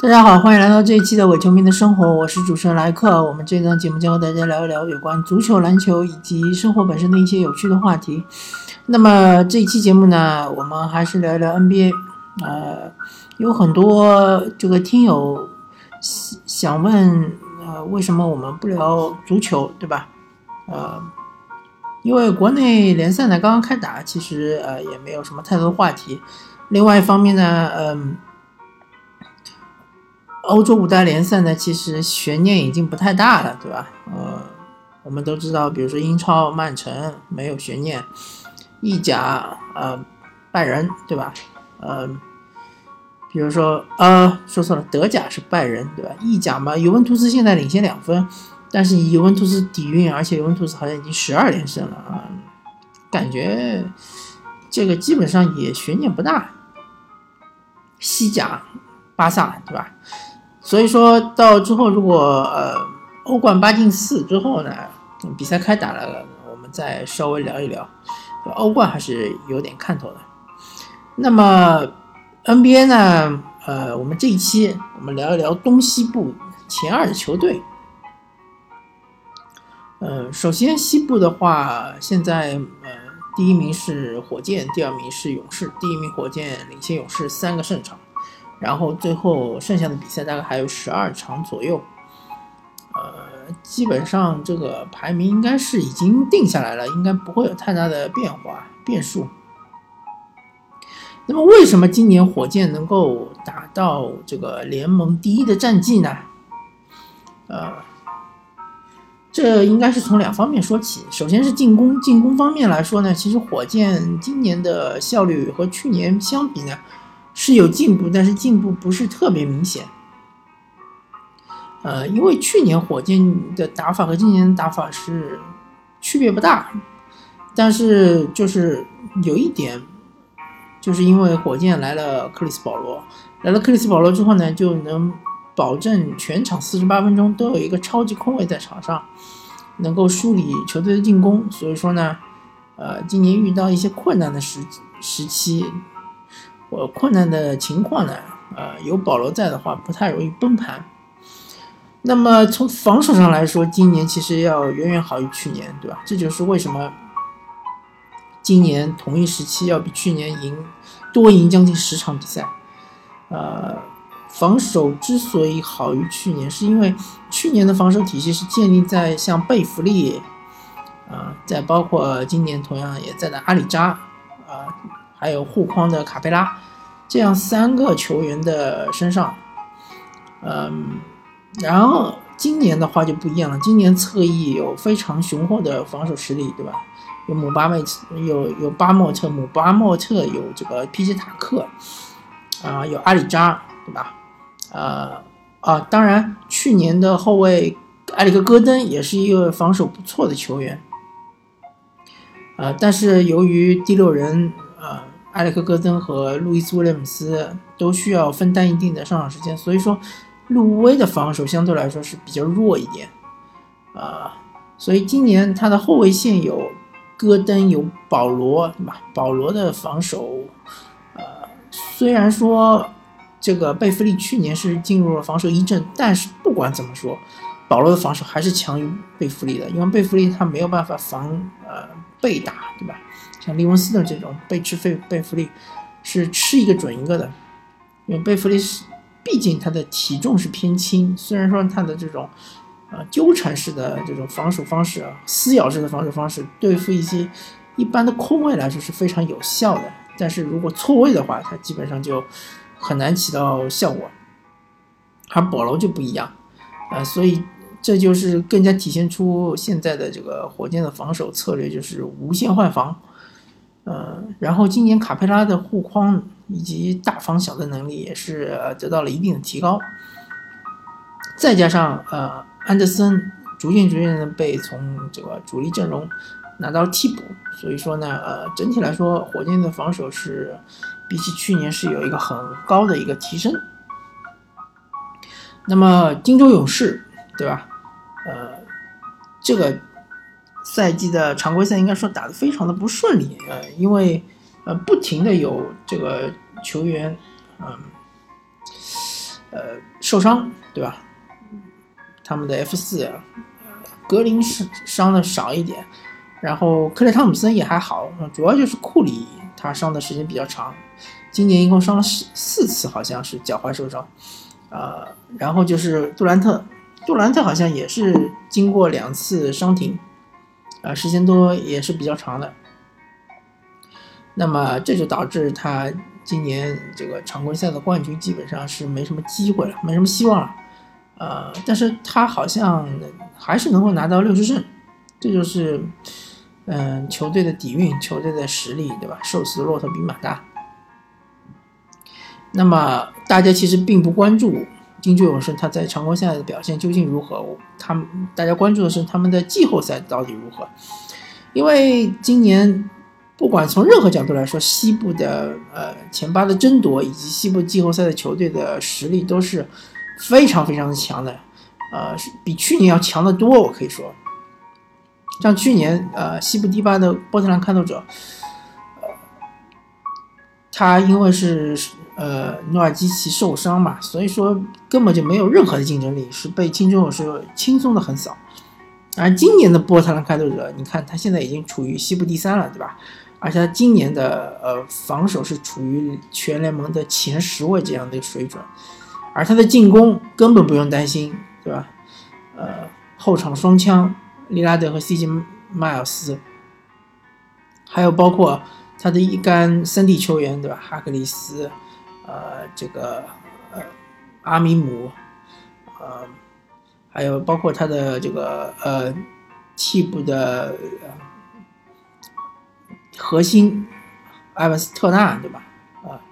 大家好，欢迎来到这一期的伪球迷的生活，我是主持人莱克。我们这档节目将和大家聊一聊有关足球、篮球以及生活本身的一些有趣的话题。那么这一期节目呢，我们还是聊一聊 NBA。呃，有很多这个听友想问，呃，为什么我们不聊足球，对吧？呃，因为国内联赛呢刚刚开打，其实呃也没有什么太多话题。另外一方面呢，嗯。欧洲五大联赛呢，其实悬念已经不太大了，对吧？呃，我们都知道，比如说英超曼城没有悬念，意甲呃拜仁，对吧？呃，比如说呃说错了，德甲是拜仁，对吧？意甲嘛，尤文图斯现在领先两分，但是尤文图斯底蕴，而且尤文图斯好像已经十二连胜了啊，感觉这个基本上也悬念不大。西甲巴萨，对吧？所以说到之后，如果呃欧冠八进四之后呢，比赛开打了，我们再稍微聊一聊，欧冠还是有点看头的。那么 NBA 呢，呃，我们这一期我们聊一聊东西部前二的球队。呃，首先西部的话，现在呃第一名是火箭，第二名是勇士，第一名火箭领先勇士三个胜场。然后最后剩下的比赛大概还有十二场左右，呃，基本上这个排名应该是已经定下来了，应该不会有太大的变化变数。那么为什么今年火箭能够达到这个联盟第一的战绩呢？呃，这应该是从两方面说起。首先是进攻，进攻方面来说呢，其实火箭今年的效率和去年相比呢。是有进步，但是进步不是特别明显。呃，因为去年火箭的打法和今年的打法是区别不大，但是就是有一点，就是因为火箭来了克里斯保罗，来了克里斯保罗之后呢，就能保证全场四十八分钟都有一个超级空位在场上，能够梳理球队的进攻。所以说呢，呃，今年遇到一些困难的时时期。我困难的情况呢，呃，有保罗在的话，不太容易崩盘。那么从防守上来说，今年其实要远远好于去年，对吧？这就是为什么今年同一时期要比去年赢多赢将近十场比赛。呃，防守之所以好于去年，是因为去年的防守体系是建立在像贝弗利，啊，再包括今年同样也在的阿里扎，啊。还有护框的卡佩拉，这样三个球员的身上，嗯，然后今年的话就不一样了。今年侧翼有非常雄厚的防守实力，对吧？有姆巴佩，有有巴莫特，姆巴莫特有这个皮奇塔克，啊，有阿里扎，对吧？呃啊，当然去年的后卫埃里克戈登也是一个防守不错的球员，呃，但是由于第六人。呃，埃里克·戈登和路易斯·威廉姆斯都需要分担一定的上场时间，所以说路威的防守相对来说是比较弱一点。呃，所以今年他的后卫线有戈登，有保罗，对吧？保罗的防守，呃，虽然说这个贝弗利去年是进入了防守一阵，但是不管怎么说，保罗的防守还是强于贝弗利的，因为贝弗利他没有办法防呃被打，对吧？像利文斯的这种被吃费贝弗利，是吃一个准一个的，因为贝弗利是毕竟他的体重是偏轻，虽然说他的这种呃纠缠式的这种防守方式啊，撕咬式的防守方式对付一些一般的空位来说是非常有效的，但是如果错位的话，他基本上就很难起到效果。而保罗就不一样，呃，所以这就是更加体现出现在的这个火箭的防守策略，就是无限换防。呃，然后今年卡佩拉的护框以及大防小的能力也是得到了一定的提高，再加上呃安德森逐渐逐渐的被从这个主力阵容拿到替补，所以说呢，呃，整体来说火箭的防守是比起去年是有一个很高的一个提升。那么金州勇士，对吧？呃，这个。赛季的常规赛应该说打得非常的不顺利，呃，因为呃不停的有这个球员，嗯，呃受伤，对吧？他们的 F 四，格林是伤的少一点，然后克雷汤姆森也还好，主要就是库里他伤的时间比较长，今年一共伤了四四次，好像是脚踝受伤，呃，然后就是杜兰特，杜兰特好像也是经过两次伤停，啊，时间多也是比较长的。那么这就导致他今年这个常规赛的冠军基本上是没什么机会了，没什么希望了。呃，但是他好像还是能够拿到六十胜，这就是嗯球队的底蕴，球队的实力，对吧？瘦死骆驼比马大。那么大家其实并不关注金州勇士他在常规赛的表现究竟如何，他们大家关注的是他们的季后赛到底如何，因为今年。不管从任何角度来说，西部的呃前八的争夺以及西部季后赛的球队的实力都是非常非常的强的，呃，比去年要强得多。我可以说，像去年呃西部第八的波特兰开拓者，呃，他因为是呃努尔基奇受伤嘛，所以说根本就没有任何的竞争力，是被金州勇士轻松的横扫。而今年的波特兰开拓者，你看他现在已经处于西部第三了，对吧？而且他今年的呃防守是处于全联盟的前十位这样的水准，而他的进攻根本不用担心，对吧？呃，后场双枪利拉德和 CJ 迈尔斯，还有包括他的一干三 D 球员，对吧？哈克里斯，呃，这个呃阿米姆，呃，还有包括他的这个呃替补的。核心埃文斯特纳，对吧？啊，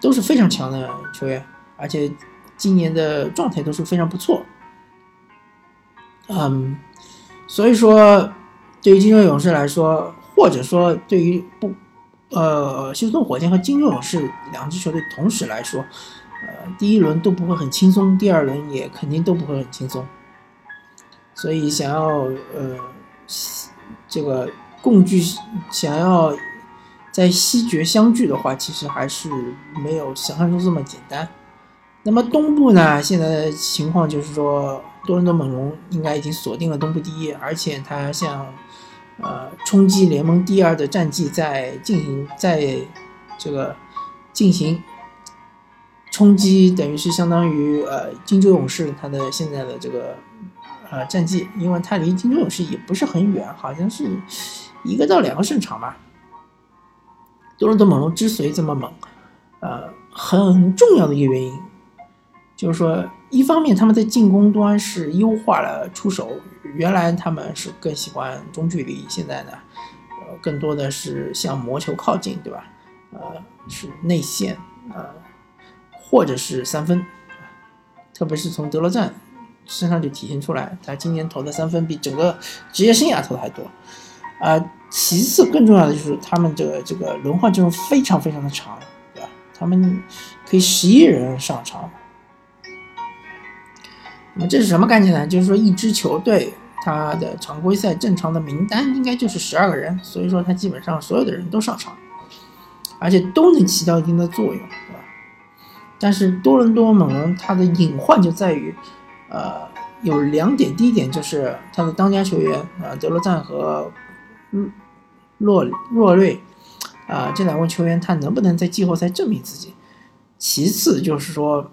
都是非常强的球员，而且今年的状态都是非常不错。嗯，所以说对于金州勇士来说，或者说对于不呃休斯顿火箭和金州勇士两支球队同时来说，呃，第一轮都不会很轻松，第二轮也肯定都不会很轻松。所以想要呃这个。共聚想要在西决相聚的话，其实还是没有想象中这么简单。那么东部呢？现在的情况就是说，多伦多猛龙应该已经锁定了东部第一，而且他像呃冲击联盟第二的战绩在进行，在这个进行冲击，等于是相当于呃金州勇士他的现在的这个呃战绩，因为他离金州勇士也不是很远，好像是。一个到两个胜场吧。多伦多猛龙之所以这么猛，呃，很重要的一个原因，就是说，一方面他们在进攻端是优化了出手，原来他们是更喜欢中距离，现在呢，呃，更多的是向魔球靠近，对吧？呃，是内线，呃，或者是三分，特别是从德罗赞身上就体现出来，他今年投的三分比整个职业生涯投的还多。啊，其次更重要的就是他们这个这个轮换阵容非常非常的长，对吧？他们可以十一人上场。那么这是什么概念呢？就是说一支球队它的常规赛正常的名单应该就是十二个人，所以说他基本上所有的人都上场，而且都能起到一定的作用，对吧？但是多伦多猛龙它的隐患就在于，呃，有两点，第一点就是他的当家球员啊，德罗赞和洛洛瑞，啊，这两位球员他能不能在季后赛证明自己？其次就是说，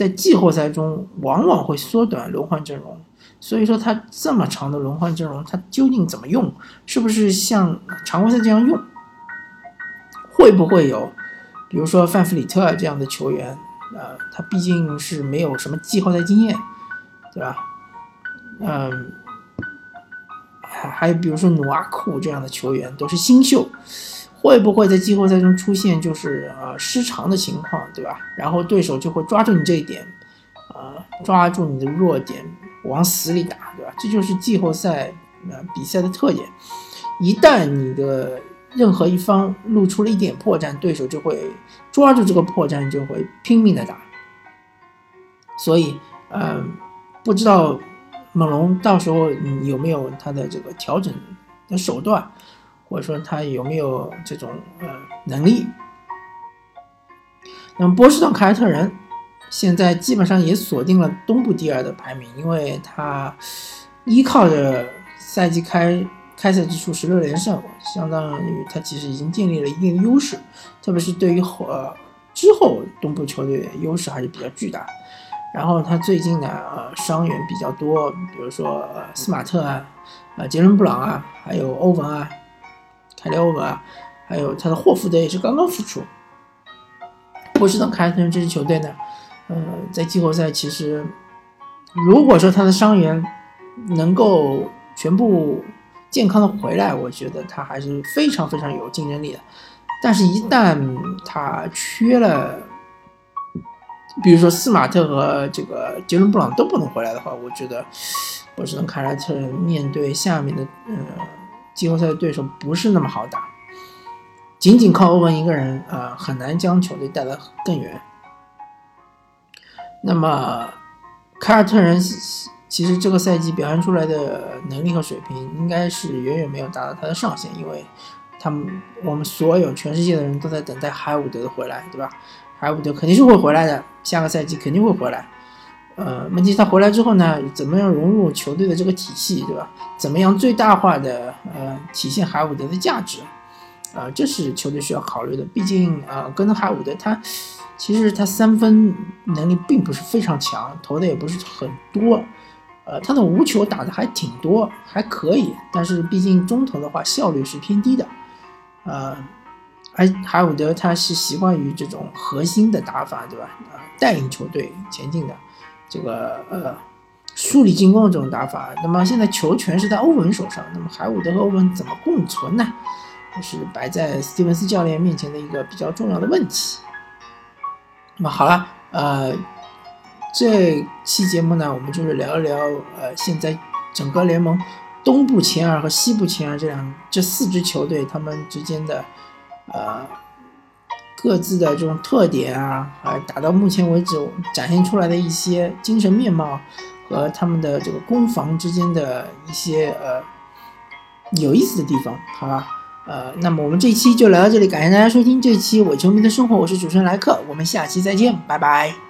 在季后赛中往往会缩短轮换阵容，所以说他这么长的轮换阵容，他究竟怎么用？是不是像常规赛这样用？会不会有，比如说范弗里特这样的球员？呃，他毕竟是没有什么季后赛经验，对吧？嗯。还有比如说努阿库这样的球员都是新秀，会不会在季后赛中出现就是呃失常的情况，对吧？然后对手就会抓住你这一点，呃，抓住你的弱点往死里打，对吧？这就是季后赛呃比赛的特点。一旦你的任何一方露出了一点破绽，对手就会抓住这个破绽，就会拼命的打。所以，嗯，不知道。猛龙到时候有没有他的这个调整的手段，或者说他有没有这种呃能力？那么波士顿凯尔特人现在基本上也锁定了东部第二的排名，因为他依靠着赛季开开赛之初十六连胜，相当于他其实已经建立了一定的优势，特别是对于后呃之后东部球队优势还是比较巨大。然后他最近呢，呃，伤员比较多，比如说呃斯马特啊，呃杰伦布朗啊，还有欧文啊，凯利欧文，还有他的霍福德也是刚刚复出。波士顿凯尔特人这支球队呢，呃，在季后赛其实，如果说他的伤员能够全部健康的回来，我觉得他还是非常非常有竞争力的。但是，一旦他缺了，比如说斯马特和这个杰伦布朗都不能回来的话，我觉得波士顿凯尔特人面对下面的呃季后赛的对手不是那么好打。仅仅靠欧文一个人啊，很难将球队带得更远。那么，凯尔特人其实这个赛季表现出来的能力和水平，应该是远远没有达到他的上限，因为他们我们所有全世界的人都在等待海伍德的回来，对吧？海伍德肯定是会回来的，下个赛季肯定会回来。呃，问题他回来之后呢，怎么样融入球队的这个体系，对吧？怎么样最大化的呃体现海伍德的价值？啊，这是球队需要考虑的。毕竟，啊，戈登海伍德他其实他三分能力并不是非常强，投的也不是很多。呃，他的无球打的还挺多，还可以。但是毕竟中投的话效率是偏低的。呃，海海伍德他是习惯于这种核心的打法，对吧？啊，带领球队前进的这个呃梳理进攻的这种打法。那么现在球权是在欧文手上，那么海伍德和欧文怎么共存呢？是摆在斯蒂文斯教练面前的一个比较重要的问题。那么好了，呃，这期节目呢，我们就是聊一聊，呃，现在整个联盟东部前二和西部前二这两这四支球队他们之间的，呃，各自的这种特点啊，还打到目前为止展现出来的一些精神面貌和他们的这个攻防之间的一些呃有意思的地方，好吧？呃，那么我们这一期就聊到这里，感谢大家收听这一期伪球迷的生活，我是主持人莱克，我们下期再见，拜拜。